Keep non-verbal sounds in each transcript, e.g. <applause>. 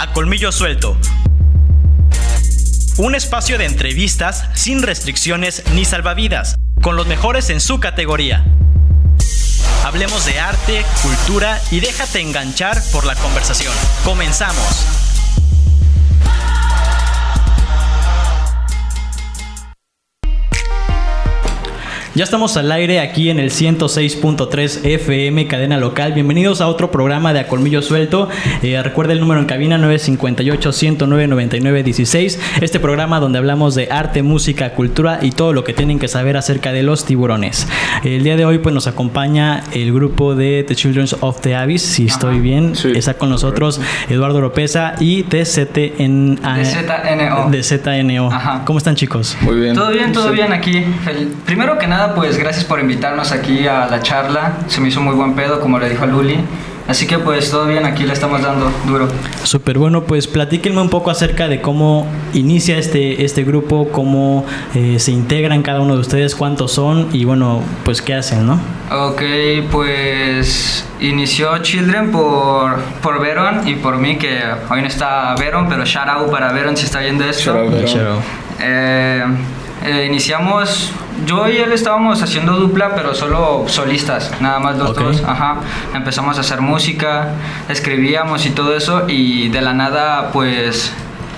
A Colmillo Suelto. Un espacio de entrevistas sin restricciones ni salvavidas, con los mejores en su categoría. Hablemos de arte, cultura y déjate enganchar por la conversación. Comenzamos. Ya estamos al aire aquí en el 106.3 FM, cadena local. Bienvenidos a otro programa de A Colmillo Suelto. Eh, recuerda el número en cabina 958-109-9916. Este programa donde hablamos de arte, música, cultura y todo lo que tienen que saber acerca de los tiburones. El día de hoy pues nos acompaña el grupo de The Children of the Abyss, si estoy bien. Está con nosotros Eduardo Lopeza y TZNO. De ZNO. ¿Cómo están chicos? Muy bien. Todo bien, todo bien aquí. Primero que nada pues gracias por invitarnos aquí a la charla. Se me hizo muy buen pedo, como le dijo a Luli. Así que pues todo bien, aquí le estamos dando duro. Súper bueno, pues platíquenme un poco acerca de cómo inicia este, este grupo, cómo eh, se integran cada uno de ustedes, cuántos son y bueno, pues qué hacen, ¿no? Ok, pues inició Children por, por Veron y por mí, que hoy no está Veron, pero shout out para Veron si está viendo esto. Shout out, eh, eh, iniciamos, yo y él estábamos haciendo dupla, pero solo solistas, nada más los dos. Ajá. Empezamos a hacer música, escribíamos y todo eso, y de la nada, pues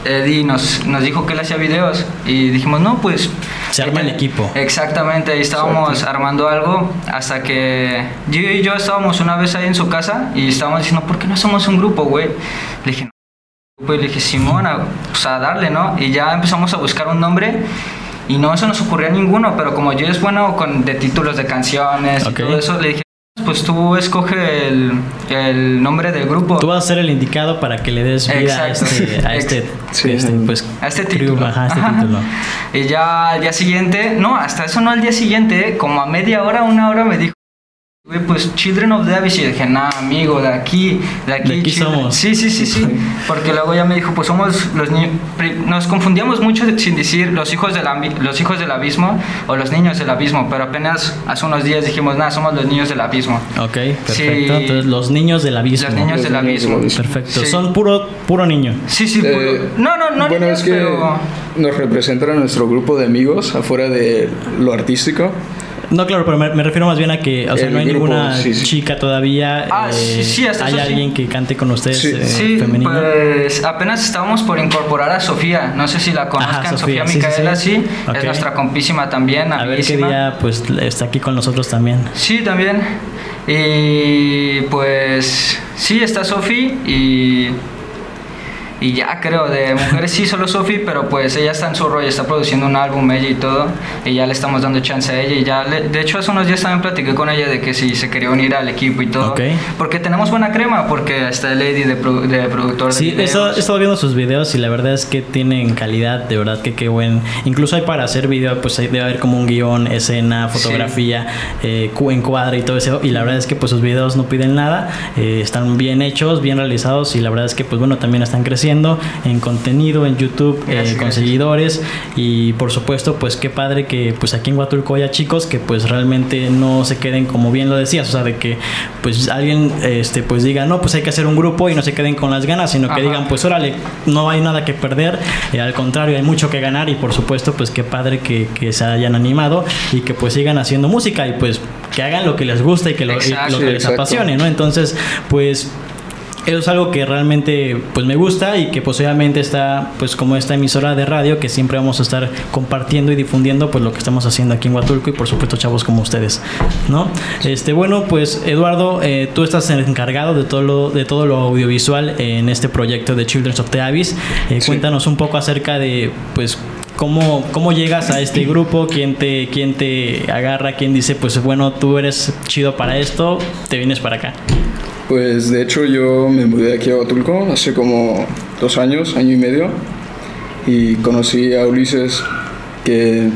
Eddie nos, nos dijo que él hacía videos y dijimos, no, pues... Se arma el equipo. Exactamente, ahí estábamos armando algo hasta que yo y yo estábamos una vez ahí en su casa y estábamos diciendo, ¿por qué no somos un grupo, güey? Le dije, no, pues le dije, Simón, pues a darle, ¿no? Y ya empezamos a buscar un nombre y no se nos ocurrió ninguno, pero como yo es bueno con de títulos de canciones y todo eso, le dije, pues tú escoge el, el, nombre del grupo. Tú vas a ser el indicado para que le des vida a este, a este, este, pues, a este este título. Y ya al día siguiente, no, hasta eso no al día siguiente, como a media hora, una hora me dijo, pues Children of the Abyss y dije, nah, amigo, de aquí, de aquí, de aquí somos. Sí, sí, sí, sí. <laughs> Porque luego ya me dijo, pues somos los niños. Nos confundíamos mucho sin decir los hijos, del los hijos del abismo o los niños del abismo, pero apenas hace unos días dijimos, nah, somos los niños del abismo. Ok, perfecto. Entonces, los niños del abismo. Los niños del abismo. Perfecto. Son puro, puro niño. Sí, sí, puro. Eh, no, no, no. Bueno, es que nos representa nuestro grupo de amigos afuera de lo artístico. No, claro, pero me, refiero más bien a que, o sea, no hay ninguna chica todavía. Ah, sí, sí, hasta ¿Hay alguien que cante con ustedes sí. Eh, pues apenas estábamos por incorporar a Sofía. No sé si la conozcan, Sofía, Micaela, sí. Es nuestra compísima también. A ver qué día, pues, está aquí con nosotros también. Sí, también. Y pues, sí, está Sofía y y ya creo, de mujeres sí, solo Sofi, pero pues ella está en su rollo, está produciendo un álbum ella y todo, y ya le estamos dando chance a ella. Y ya, de hecho, hace unos días también platiqué con ella de que si se quería unir al equipo y todo. Porque tenemos buena crema, porque está Lady de, de productor sí, de Sí, he estado viendo sus videos y la verdad es que tienen calidad, de verdad que qué buen. Incluso hay para hacer video, pues debe haber como un guion, escena, fotografía, eh, encuadre y todo eso. Y la verdad es que pues sus videos no piden nada, eh, están bien hechos, bien realizados y la verdad es que pues bueno, también están creciendo en contenido en YouTube eh, con seguidores. Y por supuesto pues qué padre que pues aquí en Huatulco haya chicos que pues realmente no se queden como bien lo decías, o sea, de que pues alguien este pues diga, no, pues hay que hacer un grupo y no se queden con las ganas, sino que digan, pues órale, no hay nada que perder, eh, al contrario, hay mucho que ganar y por supuesto pues qué padre que, que, se hayan animado y que pues sigan haciendo música y pues que hagan lo que les gusta y que lo, lo que les apasione, ¿no? Entonces, pues eso es algo que realmente pues me gusta y que posiblemente está pues como esta emisora de radio que siempre vamos a estar compartiendo y difundiendo pues lo que estamos haciendo aquí en Huatulco y por supuesto chavos como ustedes no este bueno pues Eduardo eh, tú estás encargado de todo lo de todo lo audiovisual en este proyecto de Children's of the Abyss eh, cuéntanos un poco acerca de pues ¿Cómo, ¿Cómo llegas a este grupo? ¿Quién te, ¿Quién te agarra? ¿Quién dice, pues bueno, tú eres chido para esto, te vienes para acá? Pues de hecho yo me mudé aquí a Huatulco hace como dos años, año y medio, y conocí a Ulises que...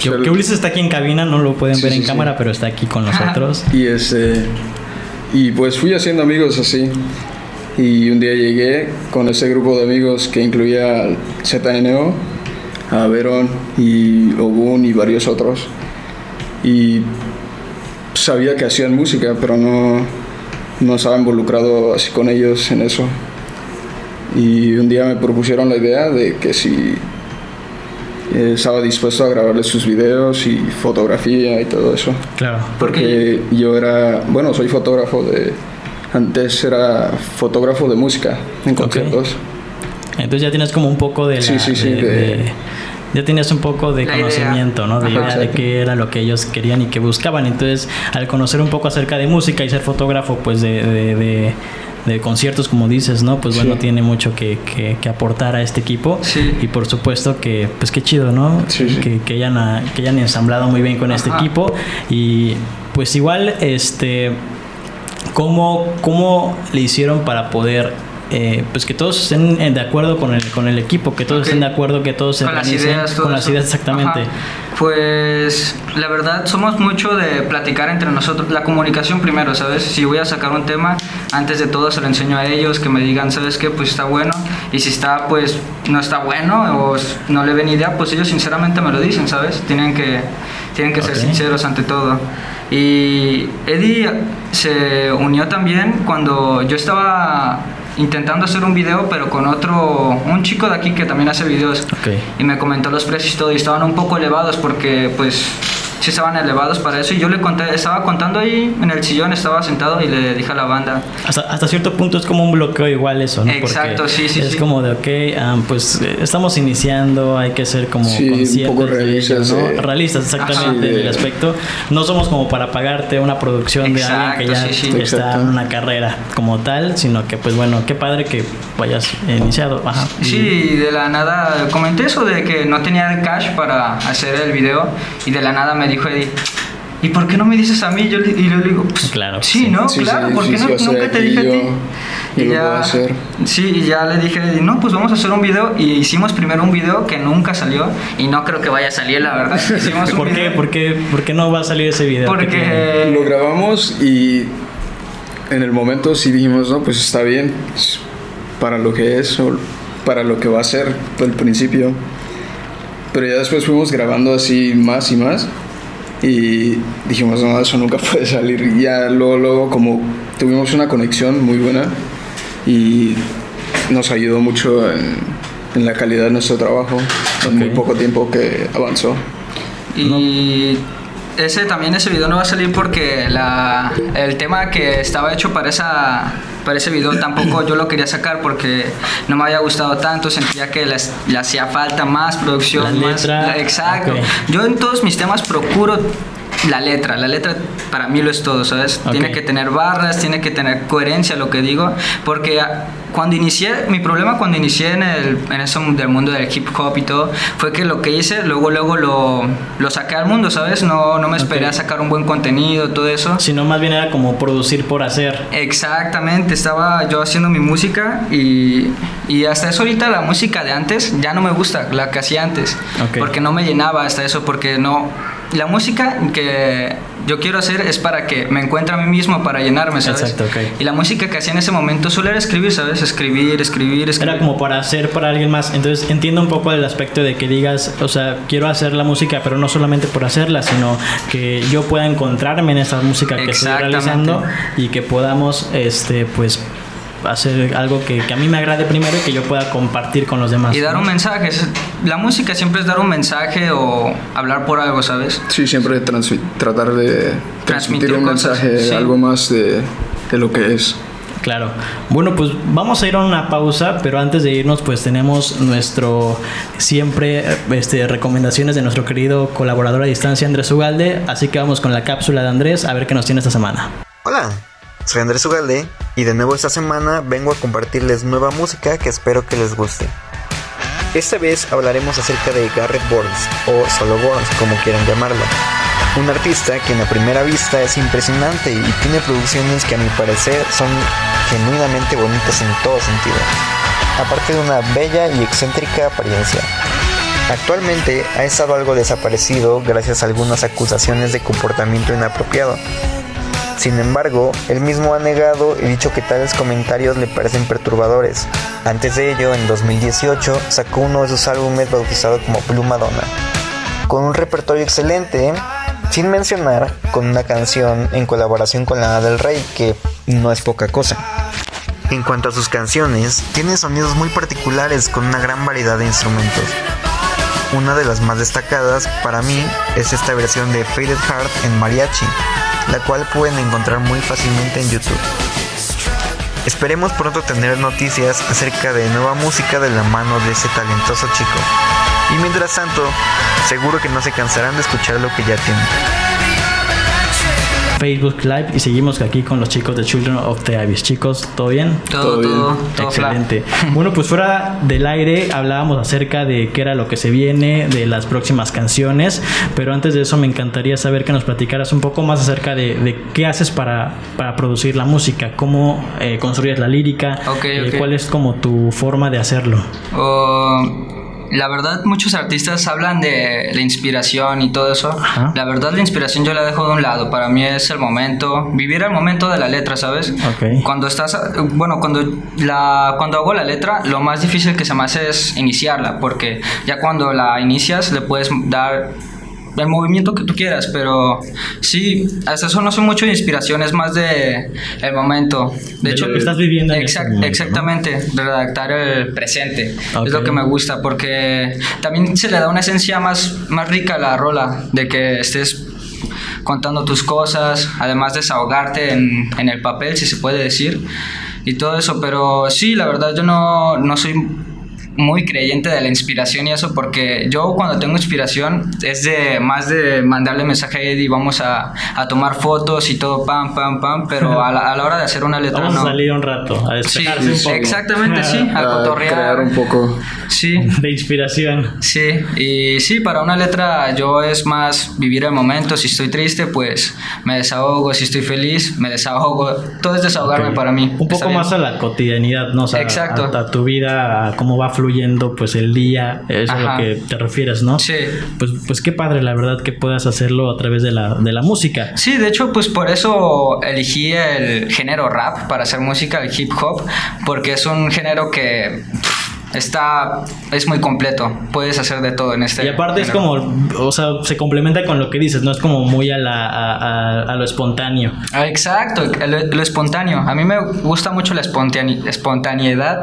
Que, Ulises está aquí en cabina, no lo pueden ver en cámara, pero está aquí con nosotros. Y, este, y pues fui haciendo amigos así. Y un día llegué con ese grupo de amigos que incluía al ZNO, a Verón y Ogun y varios otros. Y sabía que hacían música, pero no, no estaba involucrado así con ellos en eso. Y un día me propusieron la idea de que si eh, estaba dispuesto a grabarle sus videos y fotografía y todo eso. Claro. Porque yo era, bueno, soy fotógrafo de, antes era fotógrafo de música en conciertos. Entonces ya tienes como un poco de... sí, sí, sí. Ya tenías un poco de conocimiento, ¿no? De idea de qué era lo que ellos querían y que buscaban. Entonces, al conocer un poco acerca de música y ser fotógrafo, pues de, de, conciertos, como dices, ¿no? Pues bueno, tiene mucho que, que, aportar a este equipo. Sí. Y por supuesto que, pues qué chido, ¿no? Que, que, hayan, que hayan ensamblado muy bien con este equipo. Y pues igual, este... ¿Cómo, ¿Cómo le hicieron para poder eh, pues que todos estén de acuerdo con el, con el equipo, que todos estén de acuerdo, que todos se con las ideas, con las ideas exactamente. Pues la verdad somos mucho de platicar entre nosotros, la comunicación primero, ¿sabes? Si voy a sacar un tema, antes de todo se lo enseño a ellos, que me digan, ¿sabes qué? Pues está bueno, y si está, pues no está bueno o no le ven idea, pues ellos sinceramente me lo dicen, ¿sabes? Tienen que, tienen que ser sinceros ante todo. Y Eddie se unió también cuando yo estaba intentando hacer un video, pero con otro, un chico de aquí que también hace videos. Y me comentó los precios y todo, y estaban un poco elevados porque pues sí estaban elevados para eso. Y yo le conté, estaba contando ahí en el sillón, estaba sentado y le dije a la banda. Hasta, hasta cierto punto es como un bloqueo igual eso, ¿no? Exacto, sí, sí. Es como de, ok, ah, pues eh, estamos iniciando, hay que ser como sí, un poco realistas. ¿no? Realistas, exactamente, en el aspecto. No somos como para pagarte una producción de alguien que ya está en una carrera como tal, sino que, pues bueno, qué padre que vayas iniciado. Ajá. Sí, de la nada comenté eso de que no tenía el cash para hacer el video y de la nada me dijo Eddie, ¿y por qué no me dices a mí? Yo, y yo le digo, pues, claro, sí, ¿no? claro, ¿por qué no, nunca te dije a ti? Y, ya, Sí, y ya le dije, no, pues vamos a hacer un video. Y hicimos primero un video que nunca salió. Y no creo que vaya a salir, la verdad. <laughs> ¿Por, qué? ¿Por, qué? ¿Por qué no va a salir ese video? Porque... Lo grabamos y en el momento sí dijimos, no, pues está bien. Para lo que es o para lo que va a ser al principio. Pero ya después fuimos grabando así más y más. Y dijimos, no, eso nunca <laughs> puede salir. Y ya luego, luego, como tuvimos una conexión muy buena y nos ayudó mucho en, en la calidad de nuestro trabajo en muy poco tiempo que avanzó. Y ese también ese video no va a salir porque la, el tema que estaba hecho para esa para ese video tampoco yo lo quería sacar porque no me había gustado tanto, sentía que le hacía falta más producción, más, exacto. Yo en todos mis temas procuro la letra. La letra para mí lo es todo, ¿sabes? Tiene que tener barras, tiene que tener coherencia lo que digo, porque cuando inicié, mi problema cuando inicié en, el, en eso del mundo del hip hop y todo, fue que lo que hice, luego, luego lo, lo saqué al mundo, ¿sabes? No, no me esperé a sacar un buen contenido, todo eso. Sino más bien era como producir por hacer. Exactamente, estaba yo haciendo mi música y, y hasta eso ahorita la música de antes ya no me gusta, la que hacía antes, porque no me llenaba hasta eso, porque no la música que yo quiero hacer es para que me encuentre a mí mismo, para llenarme, ¿sabes? Exacto, Y la música que hacía en ese momento solo era escribir, ¿sabes? Escribir, escribir, escribir. Era como para hacer para alguien más. Entonces entiendo un poco el aspecto de que digas, o sea, quiero hacer la música, pero no solamente por hacerla, sino que yo pueda encontrarme en esa música que estoy realizando y que podamos, este, pues hacer algo que, que, a mí me agrade primero y que yo pueda compartir con los demás. Y dar un mensaje. La música siempre es dar un mensaje o hablar por algo, ¿sabes? Sí, siempre tratar de transmitir, un mensaje, algo más de, de lo que es. Claro. Bueno, pues vamos a ir a una pausa, pero antes de irnos, pues tenemos nuestro siempre este, recomendaciones de nuestro querido colaborador a distancia, Andrés Ugalde. Así que vamos con la cápsula de Andrés a ver qué nos tiene esta semana. Hola, soy Andrés Ugalde y de nuevo esta semana vengo a compartirles nueva música que espero que les guste. Esta vez hablaremos acerca de Garrett Burns o Solo Burns como quieran llamarlo. Un artista que en la primera vista es impresionante y tiene producciones que a mi parecer son genuinamente bonitas en todo sentido, aparte de una bella y excéntrica apariencia. Actualmente ha estado algo desaparecido gracias a algunas acusaciones de comportamiento inapropiado, sin embargo, él mismo ha negado y dicho que tales comentarios le parecen perturbadores. Antes de ello, en 2018, sacó uno de sus álbumes bautizado como Blue Madonna, con un repertorio excelente, sin mencionar con una canción en colaboración con la del Rey, que no es poca cosa. En cuanto a sus canciones, tiene sonidos muy particulares con una gran variedad de instrumentos. Una de las más destacadas para mí es esta versión de Faded Heart en mariachi, la cual pueden encontrar muy fácilmente en YouTube. Esperemos pronto tener noticias acerca de nueva música de la mano de ese talentoso chico. Y mientras tanto, seguro que no se cansarán de escuchar lo que ya tienen. Facebook Live y seguimos aquí con los chicos de Children of the Abyss. Chicos, ¿todo bien? Todo, todo, todo Excelente. <laughs> bueno, pues fuera del aire hablábamos acerca de qué era lo que se viene, de las próximas canciones, pero antes de eso me encantaría saber que nos platicaras un poco más acerca de, qué haces para, para, producir la música, cómo eh, construyes la lírica, eh, cuál es como tu forma de hacerlo. Oh, la verdad, muchos artistas hablan de la inspiración y todo eso. La verdad, la inspiración yo la dejo de un lado. Para mí es el momento, vivir el momento de la letra, ¿sabes? Cuando estás, bueno, cuando, la, cuando hago la letra, lo más difícil que se me hace es iniciarla, porque ya cuando la inicias le puedes dar el movimiento que tú quieras, pero sí, hasta eso no soy mucho de inspiración, es más de el momento. De, hecho, lo que estás viviendo. En exactamente, redactar el presente. Es lo que me gusta, porque también se le da una esencia más, más rica a la rola, de que estés contando tus cosas, además desahogarte en, en el papel, si se puede decir, y todo eso, pero sí, la verdad yo no, no soy muy creyente de la inspiración y eso porque yo cuando tengo inspiración es de más de mandarle mensaje a Eddie, vamos a, a tomar fotos y todo, pam, pam, pam, pero a la, a la hora de hacer una letra vamos a salir un rato, a despejarse un poco. Exactamente, sí, <laughs> a, cotorrear. crear un poco. Sí. De inspiración. Sí, y sí, para una letra yo es más vivir el momento, si estoy triste, pues me desahogo, si estoy feliz, me desahogo, todo es desahogarme para mí. Un poco más a la cotidianidad, ¿no? O Exacto. A, tu vida, a cómo va fluyendo pues el día, es a lo que te refieres, ¿no? Sí. Pues, pues qué padre, la verdad, que puedas hacerlo a través de la, de la música. Sí, de hecho, pues por eso elegí el género rap para hacer música, el hip hop, porque es un género que está es muy completo puedes hacer de todo en este y aparte es como o sea se complementa con lo que dices no es como muy a la a, lo espontáneo ah, exacto lo, lo, espontáneo a mí me gusta mucho la espontaneidad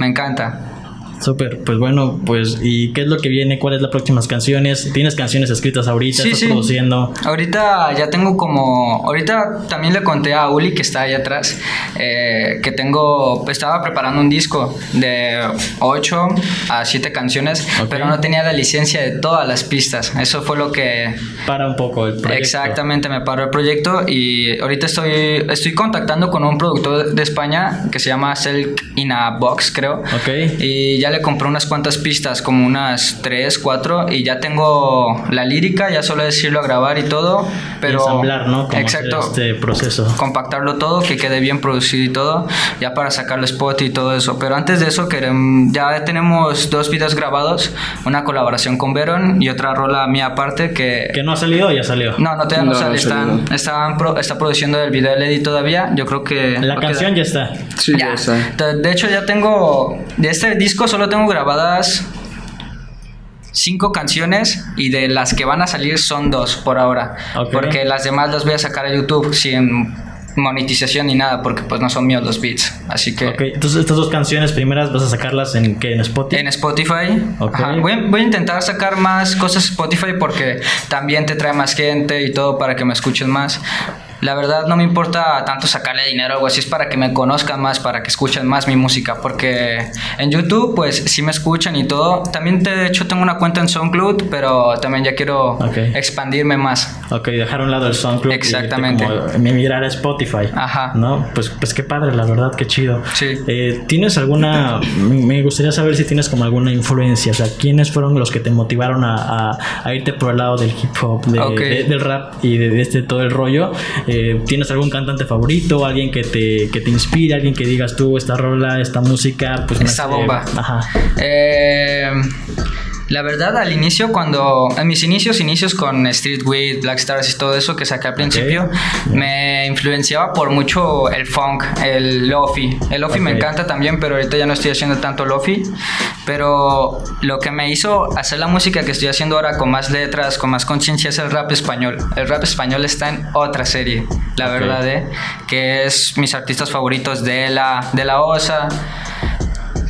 me encanta Súper, pues bueno, pues ¿y qué es lo que viene? ¿Cuáles las próximas canciones? ¿Tienes canciones escritas ahorita? Sí, ¿Estás sí. produciendo? Ahorita ya tengo como, ahorita también le conté a Uli que está ahí atrás, eh, que tengo, estaba preparando un disco de 8 a 7 canciones, pero no tenía la licencia de todas las pistas. Eso fue lo que... Para un poco el proyecto. Exactamente, me paró el proyecto y ahorita estoy, estoy contactando con un productor de España que se llama Silk in a Box, creo. Ok. Y ya le compré unas cuantas pistas, como unas 3, 4, y ya tengo la lírica, ya solo decirlo a grabar y todo, pero... Y ensamblar, ¿no? Como exacto. Este proceso. Compactarlo todo, que quede bien producido y todo, ya para sacarle spot y todo eso. Pero antes de eso, queremos, ya tenemos dos videos grabados, una colaboración con Veron y otra rola mía aparte que... ¿Que no ha salido o ya salió? No, no, todavía no, No, sale. Están, salió. están pro- está produciendo el video de Lady todavía. Yo creo que. La canción quedar- ya está. Sí, ya está. De de hecho, ya tengo. De este disco solo tengo grabadas. Cinco canciones y de las que van a salir son dos por ahora. Ok. Porque las demás las voy a sacar a YouTube sin monetización ni nada, porque pues no son míos los beats. Así que Ok, entonces estas dos canciones primeras vas a sacarlas en ¿qué? ¿En Spotify? en Spotify. Ok. Ajá. Voy, a, voy a intentar sacar más cosas Spotify porque también te trae más gente y todo para que me escuchen más. La verdad no me importa tanto sacarle dinero o algo así, es para que me conozcan más, para que escuchen más mi música, porque en YouTube pues sí me escuchan y todo. También de hecho tengo una cuenta en SoundCloud, pero también ya quiero expandirme más. Ok, dejar a un lado el SoundCloud. y Exactamente. como a migrar a Spotify. Ajá. ¿No? Pues, pues qué padre, la verdad, qué chido. Sí. Eh, ¿Tienes alguna... Me gustaría saber si tienes como alguna influencia. O sea, ¿quiénes fueron los que te motivaron a, a- a irte por el lado del hip hop, de- Ok. de- del rap y de, de este todo el rollo? Eh, ¿Tienes algún cantante favorito? ¿Alguien que te, que te inspire? ¿Alguien que digas tú, esta rola, esta música? Pues hace- bomba. Ajá. La verdad, al inicio, cuando. En mis inicios, inicios con Streetweed, Black Stars y todo eso que saqué al principio, me influenciaba por mucho el funk, el lofi. El lofi me encanta también, pero ahorita ya no estoy haciendo tanto lofi. Pero lo que me hizo hacer la música que estoy haciendo ahora con más letras, con más conciencia, es el rap español. El rap español está en otra serie, la verdad, ¿eh? Que es mis artistas favoritos de la, de la OSA.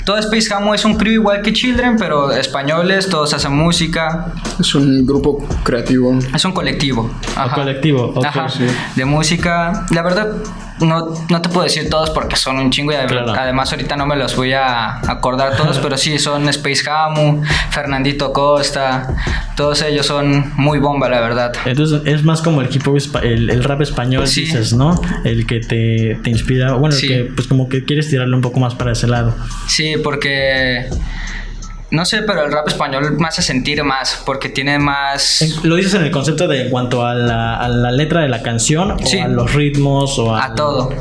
Todo Space Jam es un crew igual que Children, pero españoles, todos hacen música. Es un grupo creativo. Es un colectivo. Ajá. colectivo, Ajá. De música. La verdad, no, no te puedo decir todos porque son un chingo y además ahorita no me los voy a acordar todos, <laughs> pero sí, son Space Hamu, Fernandito Costa, todos ellos son muy bomba, la verdad. Entonces es más como el equipo, el, rap español, dices, ¿no? El que te, te inspira, bueno, el que pues como que quieres tirarle un poco más para ese lado. Sí, porque no sé, pero el rap español me hace sentir más porque tiene más... ¿Lo dices en el concepto de en cuanto a la, letra de la canción o a los ritmos o a... todo.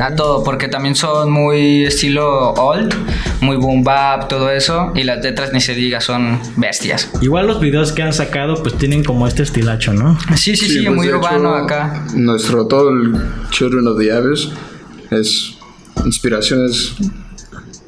A todo, porque también son muy estilo old, muy boom bap, todo eso, y las letras ni se diga, son bestias. Igual los videos que han sacado pues tienen como este estilacho, ¿no? Sí, sí, sí, pues, muy urbano acá. Nuestro, todo el Children of the Abyss es inspiraciones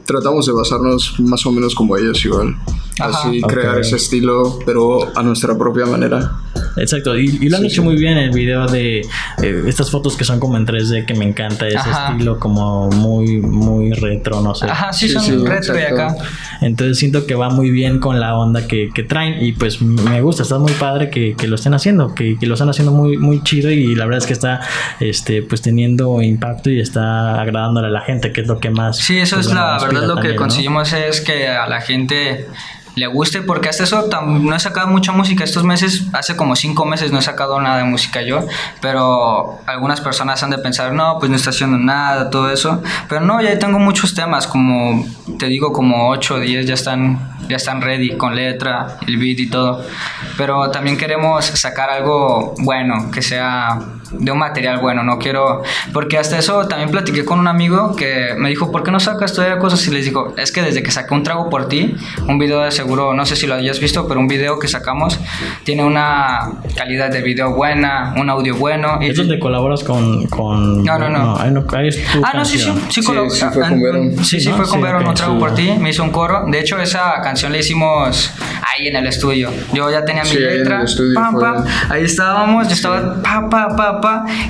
tratamos de basarnos más o menos como ellos igual. Así crear ese estilo, pero a nuestra propia manera. Exacto, y, lo han hecho muy bien en el video de eh, estas fotos que son como en 3D, que me encanta ese estilo como muy, muy retro, no sé. Ajá, sí, son retro y acá. Entonces siento que va muy bien con la onda que, que traen y pues me gusta, está muy padre que, que lo estén haciendo, que, que, lo están haciendo muy, muy chido y la verdad es que está este, pues teniendo impacto y está agradándole a la gente, que es lo que más... Sí, eso es la verdad, lo que conseguimos es que a la gente le guste, porque hasta eso no he sacado mucha música. Estos meses, hace como cinco meses no he sacado nada de música yo, pero algunas personas han de pensar, no, pues no está haciendo nada, todo eso, pero no, ya tengo muchos temas, como te digo, como 8 o 10 ya están, ya están ready con letra, el beat y todo, pero también queremos sacar algo bueno, que sea de un material bueno, no quiero, porque hasta eso también platiqué con un amigo que me dijo, ¿por qué no sacas todavía cosas? Y les digo, es que desde que saqué un trago por ti, un video de seguro, no sé si lo hayas visto, pero un video que sacamos tiene una calidad de video buena, un audio bueno. Y ¿Es donde colaboras con, con... No, no, no. ah, no, sí, sí, sí, sí, fue con Veron. Sí, sí, fue con Veron, un trago por ti, me hizo un coro. De hecho, esa canción la hicimos ahí en el estudio. Yo ya tenía mi letra, ahí estábamos, yo estaba pa, pa, pa,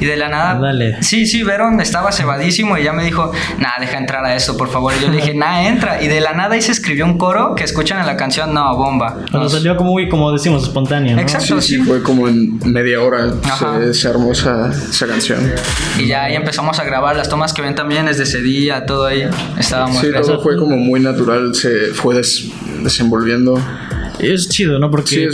y de la nada. Dale. Sí, sí, Veron estaba cebadísimo y ya me dijo, nada, deja entrar a esto, por favor. Y yo le dije, nada, entra. Y de la nada ahí se escribió un coro que escuchan en la canción, no, bomba. Cuando salió como, como decimos, espontáneo. Exacto, sí, Fue como en media hora se, armó esa, canción. Y ya ahí empezamos a grabar las tomas que ven también desde ese día, todo ahí. Estábamos. Sí, todo fue como muy natural, se fue desenvolviendo es chido, ¿no? Porque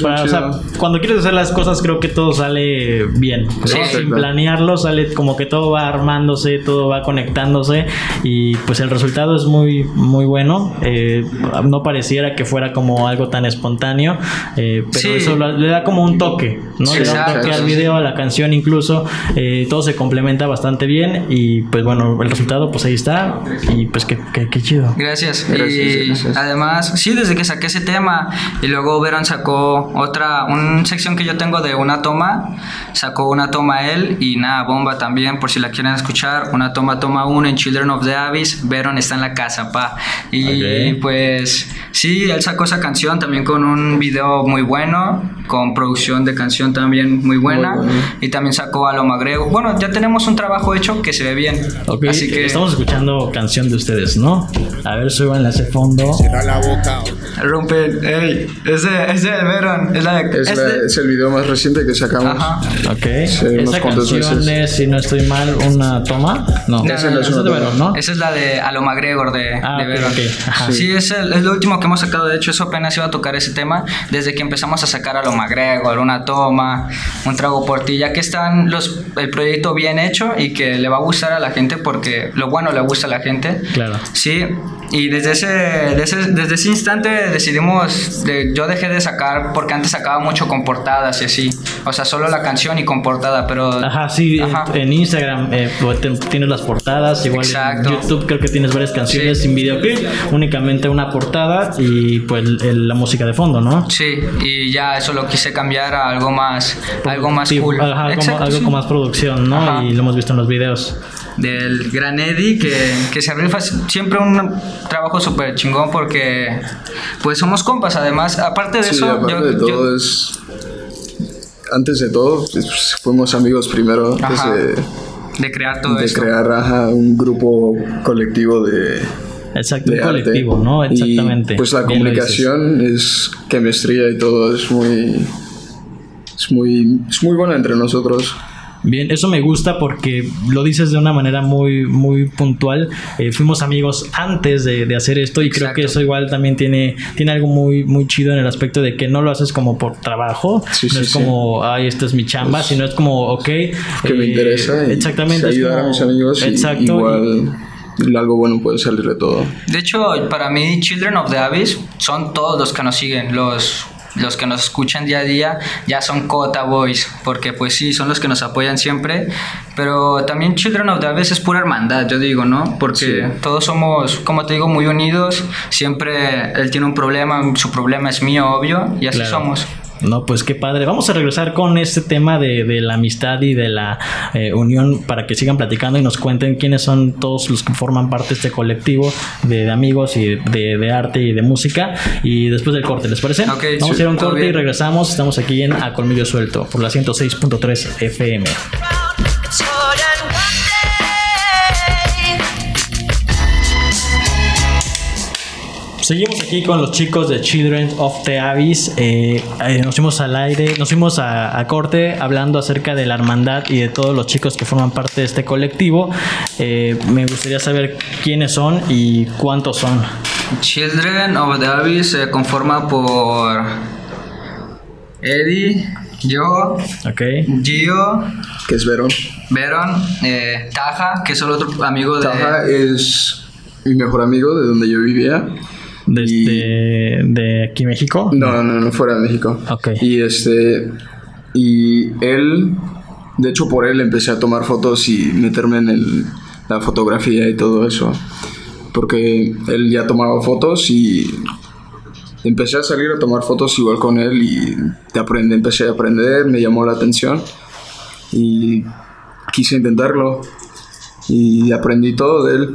cuando quieres hacer las cosas creo que todo sale bien. Sin planearlo sale como que todo va armándose, todo va conectándose y pues el resultado es muy, muy bueno. Eh, no pareciera que fuera como algo tan espontáneo, eh, pero eso le da como un toque, ¿no? le da un toque al video, a la canción incluso. Eh, todo se complementa bastante bien y pues bueno, el resultado pues ahí está y pues qué, qué, chido. Gracias. y además, sí, desde que saqué ese tema y luego Veron sacó otra, una sección que yo tengo de una toma, sacó una toma él y nada, bomba también, por si la quieren escuchar, una toma, toma uno en Children of the Abyss, Veron está en la casa, pa. Y pues sí, él sacó esa canción también con un video muy bueno, con producción de canción también muy buena, y también sacó a lo magrego. Bueno, ya tenemos un trabajo hecho que se ve bien. Así que estamos escuchando canción de ustedes, ¿no? A ver, suban ese fondo. Cierra la boca. Rompe, ey, ese, ese de Veron. Es, la es, este es, el video más reciente que sacamos. Ajá. Ok. Esa canción es, si no estoy mal, una toma. No, no, esa, no, es, de Veron, ¿no? Esa es la de A lo McGregor de, ah, de Veron. Sí, es, el, es lo último que hemos sacado. De hecho, eso apenas iba a tocar ese tema desde que empezamos a sacar A lo McGregor, una toma, un trago por ti, ya que están los, el proyecto bien hecho y que le va a gustar a la gente porque lo bueno le gusta a la gente. Claro. Sí, y desde ese, desde ese, desde ese instante decidimos de yo dejé de sacar porque antes sacaba mucho con portadas y así. O sea, solo la canción y con portada, pero... Ajá, sí, en Instagram eh, tienes las portadas, igual en YouTube creo que tienes varias canciones sin videoclip, únicamente una portada y pues la música de fondo, ¿no? Sí, y ya eso lo quise cambiar a algo más, algo más cool. algo, con más producción, ¿no? Y lo hemos visto en los videos del gran Eddie, que, que se rifa siempre un trabajo súper chingón porque pues somos compas, además, aparte de eso... Aparte de todo es... Antes de todo, pues, fuimos amigos primero, de, crear todo de crear un grupo colectivo de... Exacto, un colectivo, ¿no? Exactamente. pues la comunicación es chemistría y todo, es muy... Es muy, es muy buena entre nosotros. Bien, eso me gusta porque lo dices de una manera muy, muy puntual. Eh, fuimos amigos antes de, hacer esto y creo que eso igual también tiene, tiene algo muy, muy chido en el aspecto de que no lo haces como por trabajo, no es como, ay, esto es mi chamba, pues, sino es como, ok. Que me interesa. Y exactamente. ayudar a mis amigos. exacto. igual algo bueno puede salir de todo. De hecho, para mí, Children of the Abyss son todos los que nos siguen, los los que nos escuchan día a día ya son Cota Boys, porque pues sí, son los que nos apoyan siempre, pero también Children of the Abyss es pura hermandad, yo digo, ¿no? Porque todos somos, como te digo, muy unidos, siempre él tiene un problema, su problema es mío, obvio, y así somos. No, pues qué padre. Vamos a regresar con este tema de, la amistad y de la eh, unión para que sigan platicando y nos cuenten quiénes son todos los que forman parte de este colectivo de, amigos y de, arte y de música. Y después del corte, ¿les parece? Vamos a ir a un corte y regresamos. Estamos aquí en A Colmillo Suelto por la 106.3 FM. Seguimos aquí con los chicos de Children of the Abyss. Eh, eh, nos fuimos al aire, nos fuimos a, corte hablando acerca de la hermandad y de todos los chicos que forman parte de este colectivo. Eh, me gustaría saber quiénes son y cuántos son. Children of the Abyss se conforma por Eddie, yo, okay. Gio, que es Veron, Veron, Taja, que es el otro amigo de. Taja es mi mejor amigo de donde yo vivía desde de aquí México no no no fuera de México. Okay. y este y él de hecho por él empecé a tomar fotos y meterme en el, la fotografía y todo eso. Porque él ya tomaba fotos y empecé a salir a tomar fotos igual con él y te aprendí, empecé a aprender me llamó la atención y quise intentarlo. Y aprendí todo de él.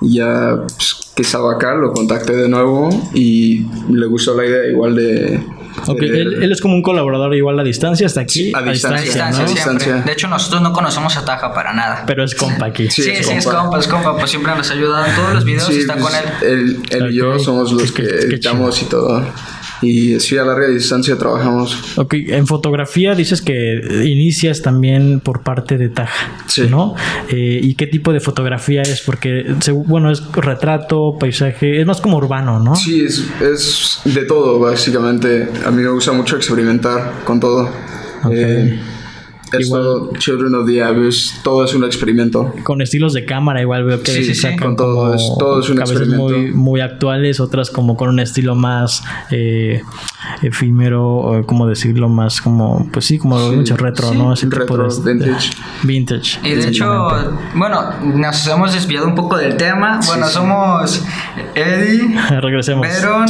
Y ya pues, que estaba acá, lo contacté de nuevo y le gustó la idea igual de... Ok, él, es como un colaborador igual a distancia, hasta aquí. a, distancia, distancia, De hecho, nosotros no conocemos a Taja para nada. Pero es compa aquí. Sí, sí, es, compa. es compa, Pues siempre nos ayuda en todos los videos y está pues, con él. Él, y yo somos los que, que editamos y todo. Y sí, a larga distancia trabajamos. Ok, en fotografía dices que inicias también por parte de Taja, sí. ¿no? Eh, ¿Y qué tipo de fotografía es? Porque, bueno, es retrato, paisaje, es más como urbano, ¿no? Sí, es, es de todo, básicamente. A mí me gusta mucho experimentar con todo. Okay. Eh, esto, Children of the Abyss, todo es un experimento. Con estilos de cámara, igual veo que sí, sí, con todo, es, todo es un experimento. Muy, muy actuales, otras como con un estilo más eh, efímero, o como decirlo, más como, pues sí, como mucho retro, ¿no? Ese retro, vintage. <laughs> Vintage. Y de hecho, bueno, nos hemos desviado un poco del tema. Bueno, somos Eddie, <laughs> Regresemos. Veron,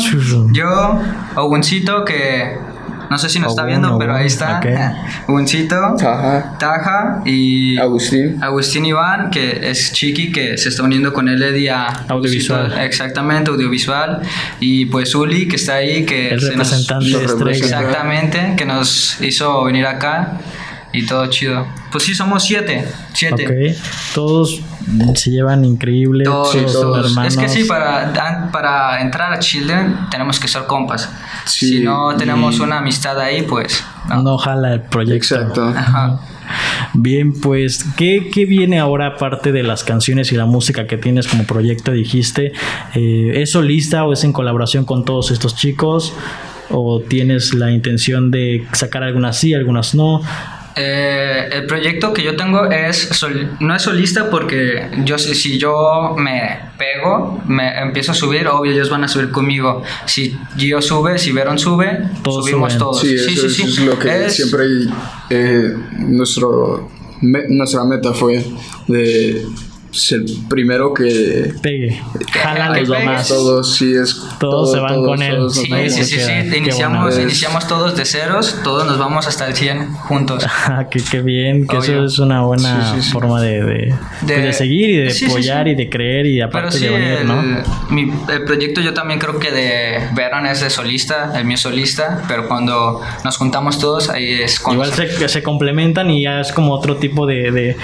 yo, Oguncito, que no sé si nos está viendo, pero ahí está. Okay. Uncito, Taja. y Agustín. Agustín Iván, que es Chiqui, que se está uniendo con él día audiovisual. exactamente, audiovisual. Y pues Uli, que está ahí, que el representante nos, Exactamente, que nos hizo venir acá y todo chido. Pues sí, somos siete. Siete. Ok. Todos se llevan increíble. Todos, todos, hermanos. Es que sí, para, para entrar a Children tenemos que ser compas. si no tenemos una amistad ahí, pues. No, no jala el proyecto. Exacto. Ajá. Bien, pues, ¿qué, ¿qué, viene ahora aparte de las canciones y la música que tienes como proyecto? Dijiste, eh, ¿es solista o es en colaboración con todos estos chicos? ¿O tienes la intención de sacar algunas sí, algunas no? Eh, el proyecto que yo tengo es no es solista porque yo si yo me pego, me empiezo a subir, obvio ellos van a subir conmigo. Si yo sube, si Veron sube, subimos todos. Sí, sí, sí, es lo que siempre eh, nuestro nuestra meta fue de el primero que pegue. Jala los demás. Todos, sí, es. Todos se van con él. Sí, sí, sí, sí. Iniciamos, iniciamos todos de ceros, todos nos vamos hasta el 100 juntos. <laughs> Ah, qué, qué bien, que eso es una buena forma de, de, pues, de, seguir y de apoyar y de creer y aparte de venir, ¿no? Mi, el proyecto yo también creo que de Veron es de solista, el mío es solista, pero cuando nos juntamos todos ahí es cuando. Igual se, se complementan y ya es como otro tipo de, de.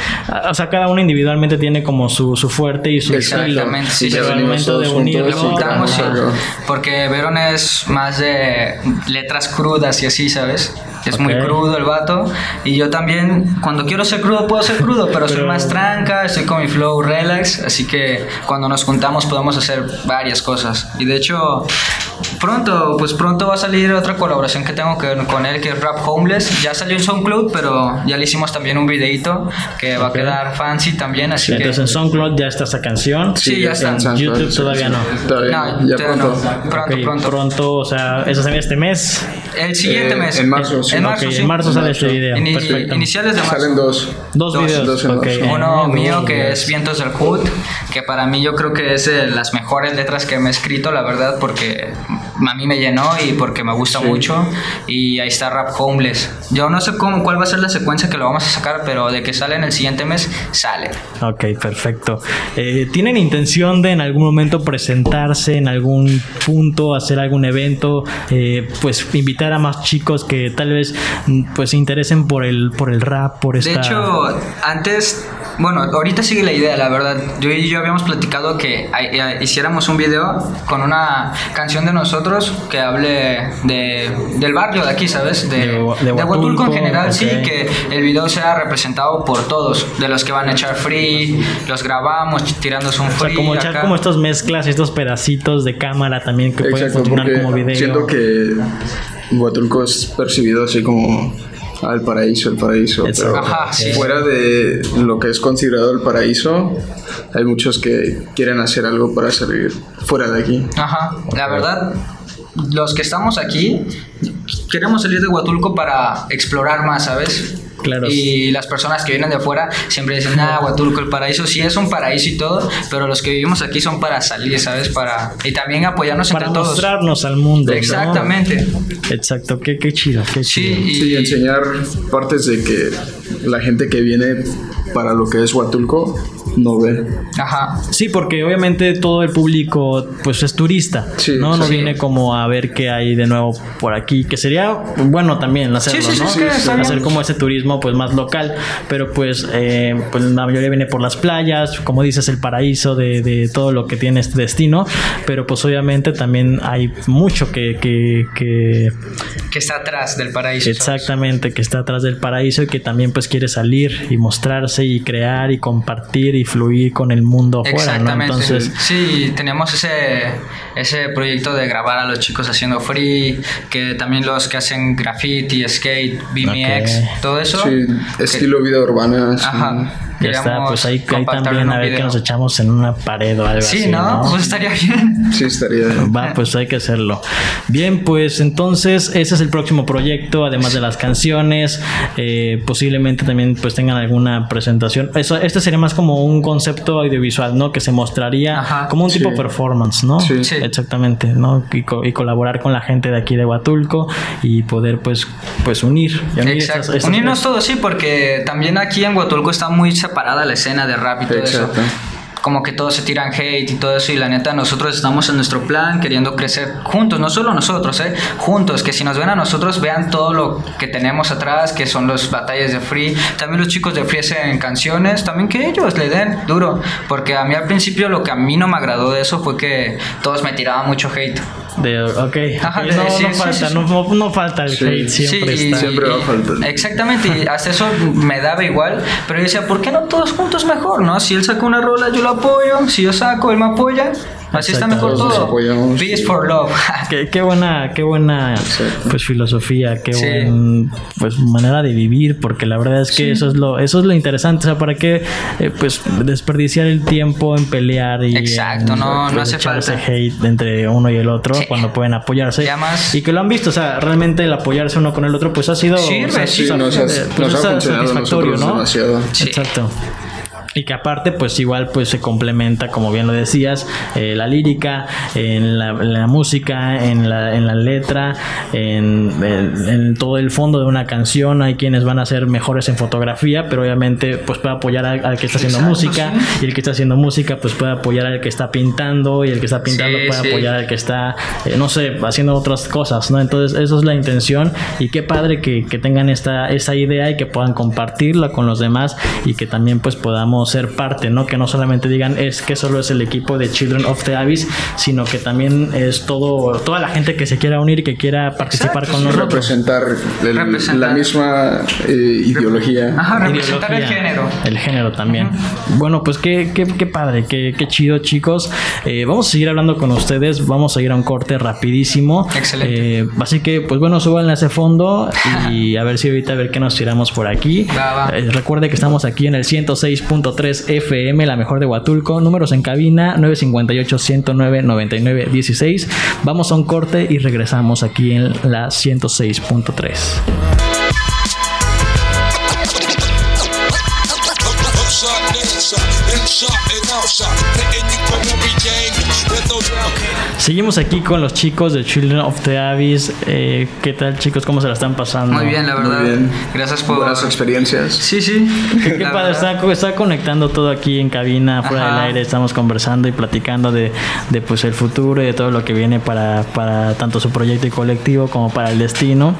O sea, cada uno individualmente tiene como su, su fuerte y su Exactamente, sí, pero al momento de unirlo, porque Veron es más de letras crudas y así, ¿sabes? Es muy crudo el vato. Y yo también, cuando quiero ser crudo, puedo ser crudo, pero, soy más tranca, estoy con mi flow relax. Así que cuando nos juntamos podemos hacer varias cosas. Y de hecho, pronto, pues pronto va a salir otra colaboración que tengo con él, que es Rap Homeless. Ya salió en SoundCloud, pero ya le hicimos también un videito que va a quedar fancy también. Así que. Entonces en SoundCloud ya está esa canción. Sí, ya está. En YouTube todavía no. no, ya pronto. Pronto, pronto. Pronto, o sea, eso sale este mes. El siguiente eh, mes. En marzo, en marzo, en marzo sale este video. Iniciales de marzo. Salen dos. Dos, videos. Uno mío que es Vientos del Hood, que para mí yo creo que es de las mejores letras que me he escrito, la verdad, porque a mí me llenó y porque me gusta mucho. Y ahí está Rap Homeless. Yo no sé cómo, cuál va a ser la secuencia que lo vamos a sacar, pero de que sale en el siguiente mes, sale. Ok, perfecto. Eh, ¿Tienen intención de en algún momento presentarse en algún punto, hacer algún evento, eh, pues invitar a más chicos que tal vez pues se interesen por el, por el rap, por esta... De hecho, antes, bueno, ahorita sigue la idea, la verdad. Yo y yo habíamos platicado que eh, hiciéramos un video con una canción de nosotros que hable de, del barrio de aquí, ¿sabes? De, de, Huatulco, en general, sí, que el video sea representado por todos, de los que van a echar free, los grabamos tirándose un free. O sea, como echar como estos mezclas, estos pedacitos de cámara también que pueden funcionar como video. Siento que Huatulco es percibido así como al paraíso, el paraíso. Pero fuera de lo que es considerado el paraíso, hay muchos que quieren hacer algo para salir fuera de aquí. Ajá, la verdad, los que estamos aquí queremos salir de Huatulco para explorar más, ¿sabes? Y las personas que vienen de afuera siempre dicen, ah, Huatulco, el paraíso, sí es un paraíso y todo, pero los que vivimos aquí son para salir, ¿sabes? Para, y también apoyarnos para entre todos. Para mostrarnos al mundo. Exactamente. Exacto, qué, qué chido, qué chido. Sí, y... sí, enseñar partes de que la gente que viene para lo que es Huatulco no ve. Ajá. Sí, porque obviamente todo el público pues es turista, ¿no? No viene como a ver qué hay de nuevo por aquí, que sería bueno también hacerlo, ¿no? Hacer como ese turismo pues más local, pero pues, eh, pues la mayoría viene por las playas, como dices, el paraíso de, de, todo lo que tiene este destino, pero pues obviamente también hay mucho que... Que, que, que está atrás del paraíso. Exactamente, que está atrás del paraíso y que también pues quiere salir y mostrarse y crear y compartir y fluir con el mundo afuera, Exactamente. Entonces, sí, tenemos ese, ese proyecto de grabar a los chicos haciendo free, que también los que hacen graffiti, skate, BMX, todo eso. Sí, estilo vida urbana. Ajá. Ya está, pues ahí, también a ver que nos echamos en una pared o algo así. Sí, ¿no? Pues estaría bien. Sí, estaría bien. Va, pues hay que hacerlo. Bien, pues entonces ese es el próximo proyecto, además de las canciones. Eh, posiblemente también pues tengan alguna presentación. Eso, este sería más como un concepto audiovisual, ¿no? Que se mostraría como un tipo performance, ¿no? Sí. Exactamente, ¿no? Y, colaborar con la gente de aquí de Huatulco y poder pues, pues unir. Exacto. Unirnos todos, sí, porque también aquí en Huatulco está muy separada la escena de rap y todo eso. Como que todos se tiran hate y todo eso y la neta nosotros estamos en nuestro plan queriendo crecer juntos, no solo nosotros, eh, juntos, que si nos ven a nosotros vean todo lo que tenemos atrás, que son los batallas de Free, también los chicos de Free hacen canciones, también que ellos le den duro, porque a mí al principio lo que a mí no me agradó de eso fue que todos me tiraban mucho hate. De, ok, no, falta, no, falta el hate, siempre está. siempre va a faltar. Exactamente, y hasta eso me daba igual, pero yo decía, ¿por qué no todos juntos mejor? no Si él saca una rola, yo la apoyo, si yo saco, él me apoya Así está mejor todo. Peace for love. <laughs> qué, buena, qué buena pues filosofía, qué buena pues manera de vivir, porque la verdad es que eso es lo, eso es lo interesante. O sea, ¿para qué eh, pues desperdiciar el tiempo en pelear y Exacto, no, no hace falta hate entre uno y el otro cuando pueden apoyarse? Y que lo han visto, o sea, realmente el apoyarse uno con el otro, pues ha sido, satisfactorio, ¿no? Exacto y que aparte pues igual pues se complementa como bien lo decías eh, la lírica en la, música en la, en la letra en, en, todo el fondo de una canción. Hay quienes van a ser mejores en fotografía pero obviamente pues puede apoyar al, que está haciendo música. Y el que está haciendo música pues puede apoyar al que está pintando y el que está pintando puede apoyar al que está eh, no sé haciendo otras cosas no entonces eso es la intención. Y qué padre que, que tengan esta esa idea y que puedan compartirla con los demás y que también pues podamos ser parte, ¿no? Que no solamente digan es que solo es el equipo de Children of the Abyss, sino que también es todo toda la gente que se quiera unir y que quiera participar con nosotros. Representar, la misma eh, ideología. Ajá, representar el género. El género también. Bueno, pues qué, qué, qué padre, qué, qué, chido, chicos. Eh, vamos a seguir hablando con ustedes, vamos a ir a un corte rapidísimo. Excelente. Eh, así que, pues bueno, suban a ese fondo y a ver si ahorita a ver qué nos tiramos por aquí. recuerde que estamos aquí en el 106.3 3 FM, la mejor de Huatulco. Números en cabina 958 109 99 16. Vamos a un corte y regresamos aquí en la 106.3. Seguimos aquí con los chicos de Children of the Abyss. Eh, ¿Qué tal, chicos? ¿Cómo se la están pasando? Muy bien, la verdad. Muy bien. Gracias por las experiencias. Sí, sí. Qué, padre. Está, conectando todo aquí en cabina, fuera del aire. Estamos conversando y platicando de, de, pues, el futuro y de todo lo que viene para, para tanto su proyecto y colectivo como para el destino.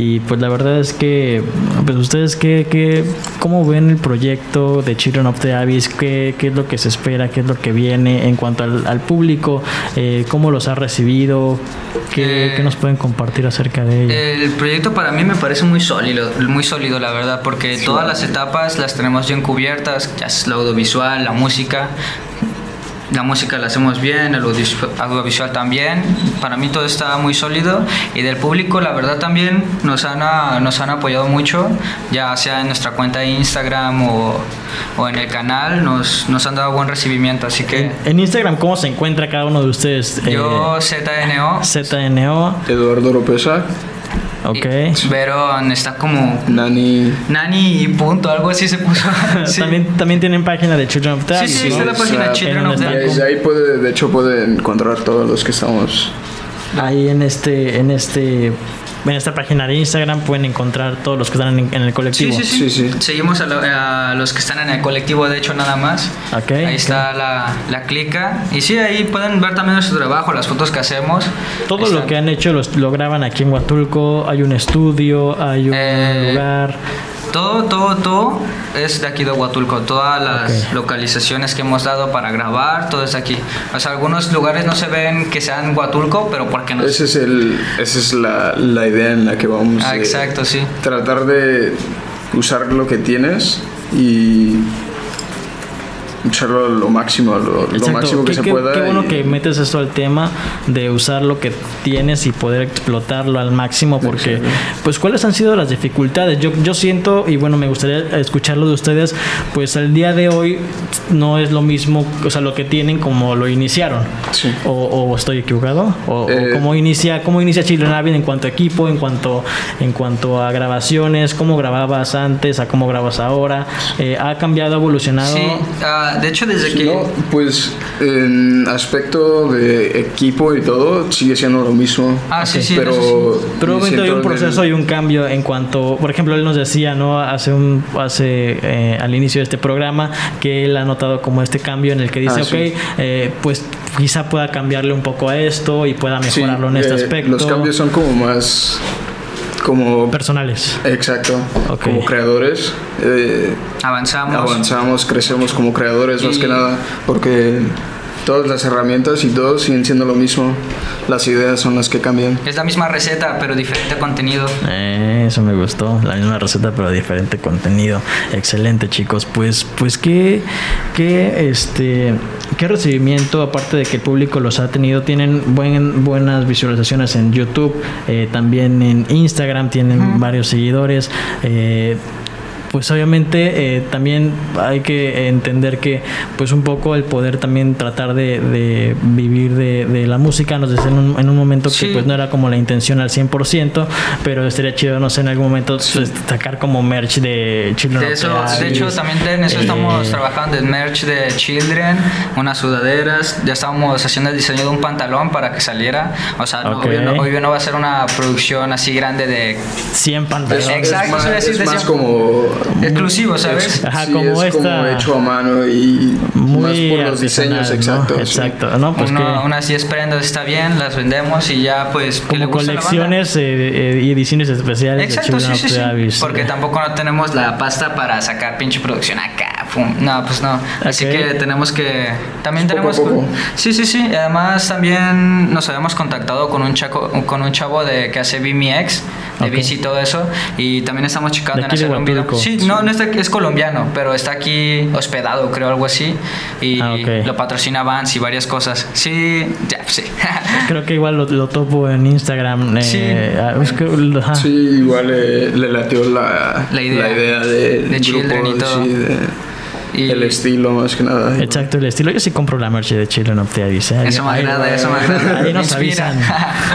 Y pues la verdad es que, pues ustedes, ¿qué, qué, ¿cómo ven el proyecto de Children of the Abyss? ¿Qué, ¿Qué, es lo que se espera? ¿Qué es lo que viene en cuanto al, al público? Eh, ¿Cómo los ha recibido? ¿Qué, ¿Qué, nos pueden compartir acerca de ello? El proyecto para mí me parece muy sólido, muy sólido la verdad, porque todas las etapas las tenemos bien cubiertas, ya es lo audiovisual, la música, la música la hacemos bien, el audiovisual también. Para mí todo está muy sólido y del público la verdad también nos han, nos han apoyado mucho, ya sea en nuestra cuenta de Instagram o, o en el canal, nos, nos, han dado buen recibimiento. Así que... En, Instagram, ¿cómo se encuentra cada uno de ustedes? Yo, eh, ZNO. ZNO. Eduardo López. Ok. Verón está como. Nani. Nani y punto, algo así se puso. <laughs> también, también tienen página de Children of the Sí, sí, está la página Children of the Ahí puede, de hecho, puede encontrar todos los que estamos. Ahí en este, en este en esta página de Instagram pueden encontrar todos los que están en, el colectivo. Sí, sí, sí. Seguimos a, los que están en el colectivo, de hecho, nada más. ahí está la, la, clica. Y sí, ahí pueden ver también nuestro trabajo, las fotos que hacemos. Todo lo que han hecho lo graban aquí en Huatulco. Hay un estudio, hay un eh, lugar. Todo, todo, todo es de aquí de Huatulco. Todas las localizaciones que hemos dado para grabar, todo es aquí. O sea, algunos lugares no se ven que sean Huatulco, pero porque no. Ese es el, esa es la, la, idea en la que vamos. Ah, exacto, sí. Tratar de usar lo que tienes y usarlo lo máximo, lo, máximo que se pueda. Qué bueno que metes esto al tema de usar lo que tienes y poder explotarlo al máximo, porque, pues, ¿cuáles han sido las dificultades? Yo, yo siento, y bueno, me gustaría escucharlo de ustedes, pues al día de hoy no es lo mismo, o sea, lo que tienen como lo iniciaron. Sí. O, estoy equivocado? O, eh, cómo inicia, cómo inicia Children Avid en cuanto a equipo, en cuanto, en cuanto a grabaciones, cómo grababas antes, a cómo grabas ahora, eh, ha cambiado, ha evolucionado. Sí, uh, de hecho, desde que... No, pues en aspecto de equipo y todo, sigue siendo lo mismo. Ah, sí, sí. Pero, pero hay un proceso y un cambio en cuanto, por ejemplo, él nos decía, ¿no? Hace un, hace eh, al inicio de este programa que él ha notado como este cambio en el que dice, ah, ok, eh, pues quizá pueda cambiarle un poco a esto y pueda mejorarlo en este eh, aspecto. Los cambios son como más como personales. Exacto. Como creadores. Eh, avanzamos. Avanzamos, crecemos como creadores más que nada porque todas las herramientas y todo siguen siendo lo mismo. Las ideas son las que cambian. Es la misma receta, pero diferente contenido. Eh, eso me gustó. La misma receta, pero diferente contenido. Excelente, chicos. Pues, pues qué, qué, este, qué recibimiento, aparte de que el público los ha tenido, tienen buen, buenas visualizaciones en YouTube, eh, también en Instagram tienen varios seguidores. Eh, pues obviamente eh, también hay que entender que pues un poco el poder también tratar de, vivir de, la música nos decía en un, en un momento que pues no era como la intención al 100% pero estaría chido no sé en algún momento pues, sacar como merch de Children de, eso, de hecho también en eso estamos eh, trabajando en merch de Children unas sudaderas ya estamos haciendo el diseño de un pantalón para que saliera o sea no, hoy, no, va a ser una producción así grande de 100 pantalones exacto es más, como exclusivo, ¿sabes? <laughs> Ajá, como es como hecho a mano y muy más por los diseños, exacto. Exacto, ¿no? Pues unas 10 prendas está bien, las vendemos y ya pues como colecciones eh, eh, y ediciones especiales. Exacto, sí, sí, sí, Porque tampoco no tenemos la pasta para sacar pinche producción acá. No, pues no. Así que tenemos que también tenemos Sí, sí, sí. Además también nos habíamos contactado con un chaco, con un chavo de que hace BMX, de bici y todo eso y también estamos checando en hacer un video. Sí, no, no está, es colombiano, pero está aquí hospedado, creo, algo así. Y ah, lo patrocina Vans y varias cosas. Sí, ya, sí. <laughs> creo que igual lo, topo en Instagram. Eh, sí. Ah, sí, igual le latió la, la, idea, de, de Children y todo. El estilo, más que nada. Exacto, el estilo. Yo sí compro la merch de Children of the Abyss. ¿eh? Eso me agrada, eso me agrada. Ahí nos avisan.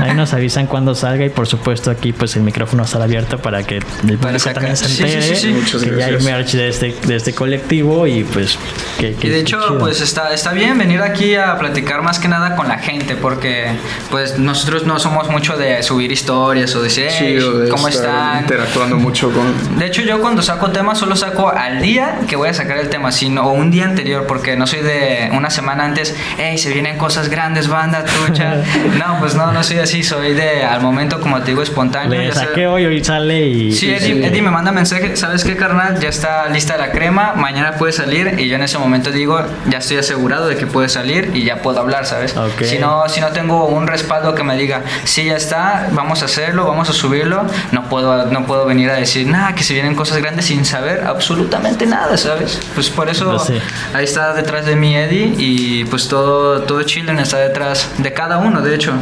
Ahí nos avisan cuando salga y por supuesto aquí pues el micrófono estará abierto para que el público también se entere sí, sí, sí, que ya hay merch de este, de este colectivo y pues que, y de hecho pues está, está bien venir aquí a platicar más que nada con la gente porque pues nosotros no somos mucho de subir historias o decir hey, cómo están interactuando mucho con de hecho yo cuando saco temas solo saco al día que voy a sacar el tema sino un día anterior, porque no soy de una semana antes, hey, se vienen cosas grandes, banda, trucha. <laughs> no, pues no, no soy así, soy de al momento, como te digo, espontáneo. Le saqué hoy, hoy sale y. Sí, Eddie, me manda mensaje, ¿sabes qué, carnal? Ya está lista la crema, mañana puede salir, y yo en ese momento digo, ya estoy asegurado de que puede salir y ya puedo hablar, ¿sabes? Si, no, si no tengo un respaldo que me diga, sí, ya está, vamos a hacerlo, vamos a subirlo, no puedo, no puedo venir a decir, nada, que se vienen cosas grandes sin saber absolutamente nada, ¿sabes? Pues por eso pues ahí está detrás de mí Eddie y pues todo, todo Children está detrás de cada uno, de hecho.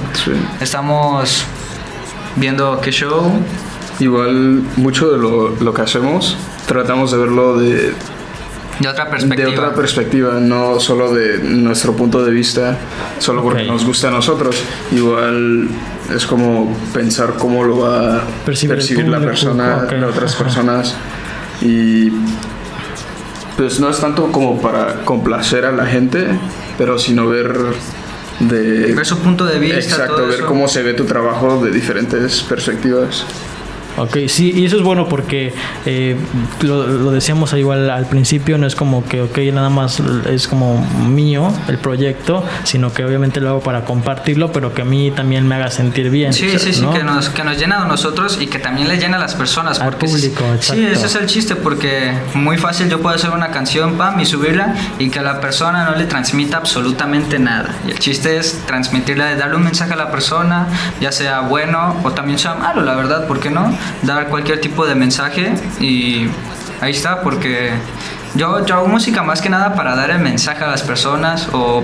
Estamos viendo qué show. Igual mucho de lo, lo que hacemos tratamos de verlo de, de otra perspectiva. De otra perspectiva, no solo de nuestro punto de vista, solo porque nos gusta a nosotros. Igual es como pensar cómo lo va a percibir, la persona, de otras personas. Y pues no es tanto como para complacer a la gente, pero sino ver de... Ver su punto de vista. Exacto, ver cómo se ve tu trabajo de diferentes perspectivas. Ok, sí, y eso es bueno porque eh, lo, decíamos igual al principio, no es como que, ok, nada más es como mío el proyecto, sino que obviamente lo hago para compartirlo, pero que a mí también me haga sentir bien. Sí, sí, sí, que nos, que nos llena a nosotros y que también le llena a las personas. Al público, Sí, ese es el chiste, porque muy fácil yo puedo hacer una canción, pam, y subirla y que a la persona no le transmita absolutamente nada. Y el chiste es transmitirle, darle un mensaje a la persona, ya sea bueno o también sea malo, la verdad, ¿por qué no? Dar cualquier tipo de mensaje y ahí está, porque yo, yo hago música más que nada para dar el mensaje a las personas o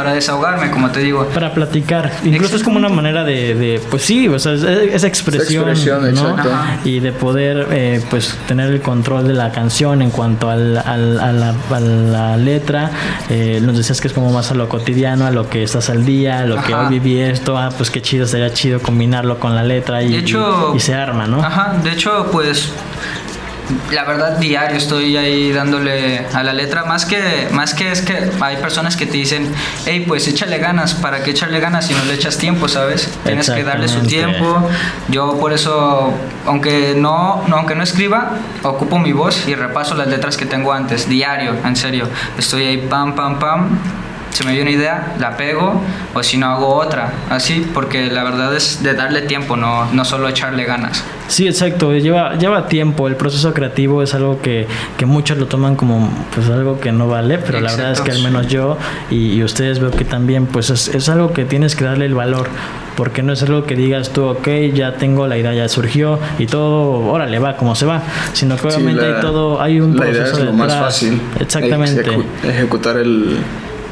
para desahogarme, como te digo. Para platicar. Incluso es como una manera de, pues sí, o sea, esa expresión, ¿no? Y de poder, eh, pues, tener el control de la canción en cuanto al, al, a, la, letra. Eh, nos decías que es como más a lo cotidiano, a lo que estás al día, a lo que hoy viví esto. Ah, pues qué chido, sería chido combinarlo con la letra y, y se arma, ¿no? Ajá, de hecho, pues la verdad diario estoy ahí dándole a la letra. Más que más que es que hay personas que te dicen hey pues échale ganas para qué echarle ganas si no le echas tiempo sabes tienes que darle su tiempo yo por eso aunque no, no aunque no escriba ocupo mi voz y repaso las letras que tengo antes diario en serio. Estoy ahí pam pam pam se me dio una idea, la pego, o si no hago otra, así, porque la verdad es de darle tiempo, no, no solo echarle ganas. Sí, exacto, lleva, lleva tiempo, el proceso creativo es algo que, que muchos lo toman como pues algo que no vale, pero la verdad es que al menos yo y, ustedes veo que también pues es, es algo que tienes que darle el valor porque no es algo que digas tú, ok, ya tengo la idea, ya surgió y todo, órale, va como se va, sino que obviamente hay todo, hay un proceso idea es lo más fácil. Exactamente. ejecutar el,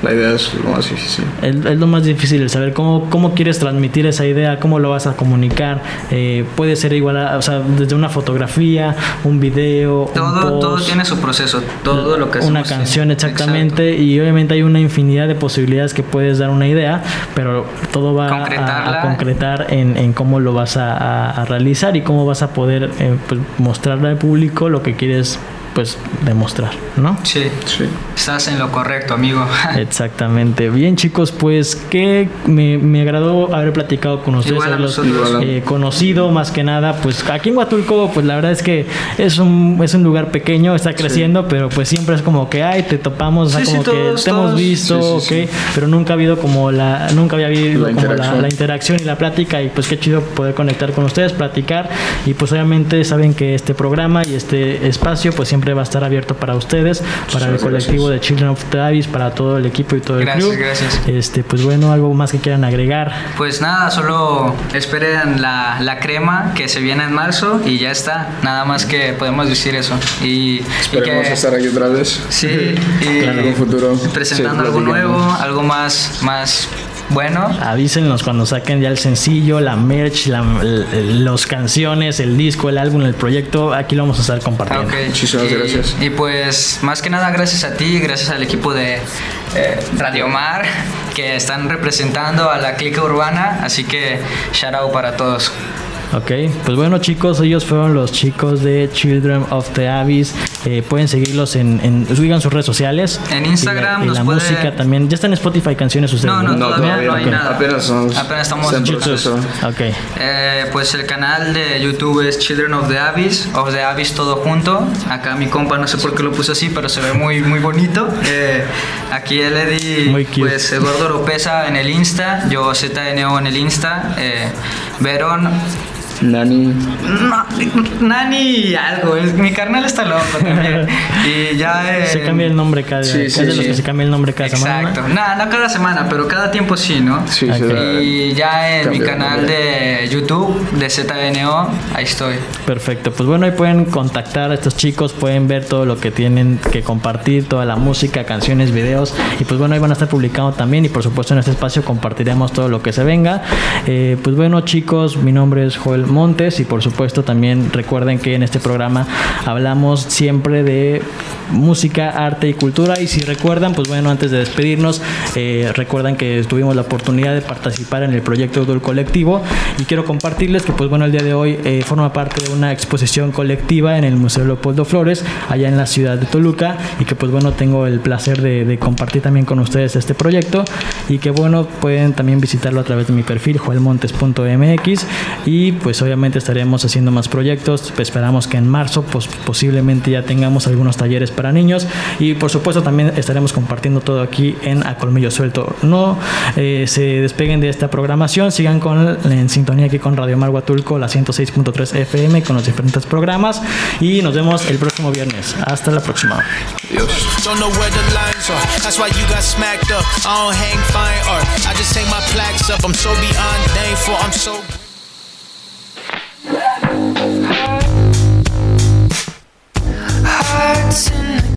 la idea es lo más difícil. Es, lo más difícil, el saber cómo, cómo quieres transmitir esa idea, cómo lo vas a comunicar. Eh, puede ser igual, o sea, desde una fotografía, un video. Todo, todo tiene su proceso, todo lo que Una canción, exactamente. Y obviamente hay una infinidad de posibilidades que puedes dar una idea, pero todo va a, concretar en, en, cómo lo vas a, realizar y cómo vas a poder eh, pues, mostrarle al público lo que quieres pues demostrar, ¿no? Sí, sí. Estás en lo correcto, amigo. <laughs> Exactamente. Bien, chicos, pues que me, me agradó haber platicado con ustedes, haberlos eh, conocido más que nada. Pues aquí en Huatulco, pues la verdad es que es un, es un lugar pequeño, está creciendo, pero pues siempre es como que, ay, te topamos, o sea, como que te hemos visto, ok, pero nunca ha habido como la, nunca había habido la como interacción. La, interacción y la plática y pues qué chido poder conectar con ustedes, platicar y pues obviamente saben que este programa y este espacio pues siempre va a estar abierto para ustedes, para el colectivo de Children of Davis, para todo el equipo y todo el gracias, Gracias, Este, pues bueno, algo más que quieran agregar. Pues nada, solo esperen la, la crema que se viene en marzo y ya está. Nada más que podemos decir eso. Y, Esperemos estar aquí otra vez. Sí, <laughs> y en un futuro. presentando algo nuevo, algo más, más bueno. Avísenos cuando saquen ya el sencillo, la merch, la, los canciones, el disco, el álbum, el proyecto. Aquí lo vamos a estar compartiendo. Muchísimas gracias. Y pues, más que nada, gracias a ti, gracias al equipo de eh, Radio Mar que están representando a la clica urbana. Así que, shout out para todos. Ok, pues bueno chicos, ellos fueron los chicos de Children of the Abyss. Eh, pueden seguirlos en, en sigan sus redes sociales. En Instagram. Y la, música también. Ya está en Spotify canciones ustedes. No, no, no todavía, no hay nada. Apenas, Apenas estamos en proceso. Ok. Eh, pues el canal de YouTube es Children of the Abyss, of the Abyss todo junto. Acá mi compa no sé por qué lo puso así, pero se ve muy muy bonito. Eh, aquí el Eddie, pues Eduardo Oropesa en el Insta, yo ZNO en el Insta, eh, Verón Nani. No, Nani algo. mi carnal está loco también. y ya. se cambia el nombre cada sí, sí, de los que se cambia el nombre cada semana. Exacto. No, no cada semana, pero cada tiempo sí, ¿no? Sí, sí. Y ya en mi canal de YouTube, de ZNO, ahí estoy. Perfecto. Pues bueno, ahí pueden contactar a estos chicos, pueden ver todo lo que tienen que compartir, toda la música, canciones, videos. Y pues bueno, ahí van a estar publicando también. Y por supuesto, en este espacio compartiremos todo lo que se venga. Eh, pues bueno, chicos, mi nombre es Joel Montes y por supuesto también recuerden que en este programa hablamos siempre de música, arte y cultura. Y si recuerdan, pues bueno, antes de despedirnos, eh, recuerdan que tuvimos la oportunidad de participar en el proyecto del colectivo. Y quiero compartirles que pues bueno, el día de hoy eh, forma parte de una exposición colectiva en el Museo Leopoldo Flores, allá en la ciudad de Toluca. Y que pues bueno, tengo el placer de, de compartir también con ustedes este proyecto. Y que bueno, pueden también visitarlo a través de mi perfil joelmontes.mx y pues obviamente estaremos haciendo más proyectos. Esperamos que en marzo pues, posiblemente ya tengamos algunos talleres para niños y por supuesto también estaremos compartiendo todo aquí en A Colmillo Suelto. No eh, se despeguen de esta programación, sigan con, en sintonía aquí con Radio Mar Huatulco, la 106.3 FM con los diferentes programas y nos vemos el próximo viernes. Hasta la próxima. Adiós. hearts in the